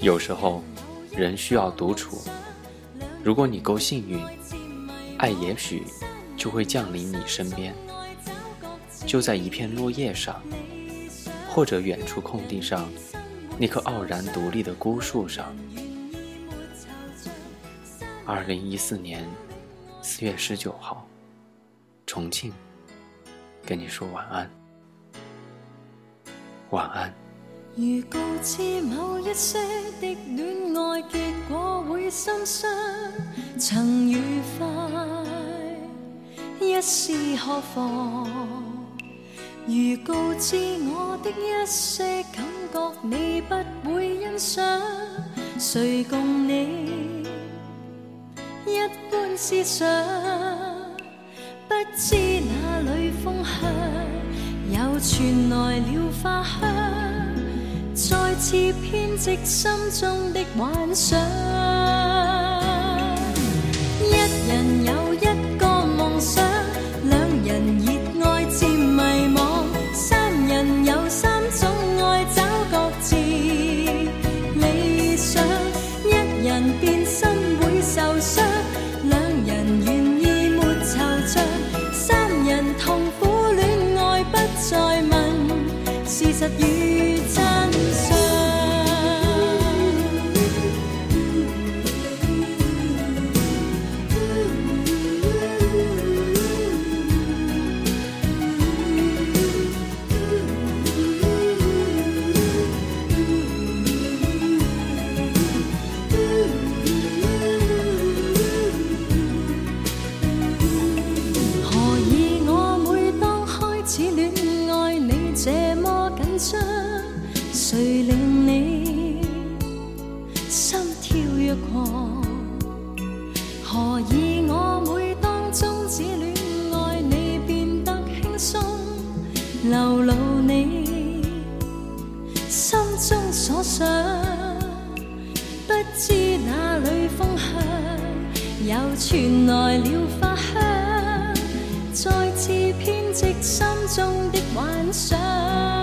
有时候，人需要独处。如果你够幸运，爱也许就会降临你身边，就在一片落叶上，或者远处空地上，那棵傲然独立的孤树上。二零一四年四月十九号，重庆，跟你说晚安，晚安。如告知某一些的恋爱结果会心伤，曾愉快一试何妨？如告知我的一些感觉你不会欣赏，谁共你一般思想？不知哪里风向，又传来了花香。似编织心中的幻想，一人有一个梦想，两人热爱渐迷惘，三人有三种爱找各自理想，一人变心会受伤，两人愿意没惆怅，三人痛苦恋爱不再问，事实与只恋爱你这么紧张。谁令你心跳若狂？何以我每当终止恋爱，你变得轻松，流露你心中所想？不知哪里风向，又传来了花，心中的幻想。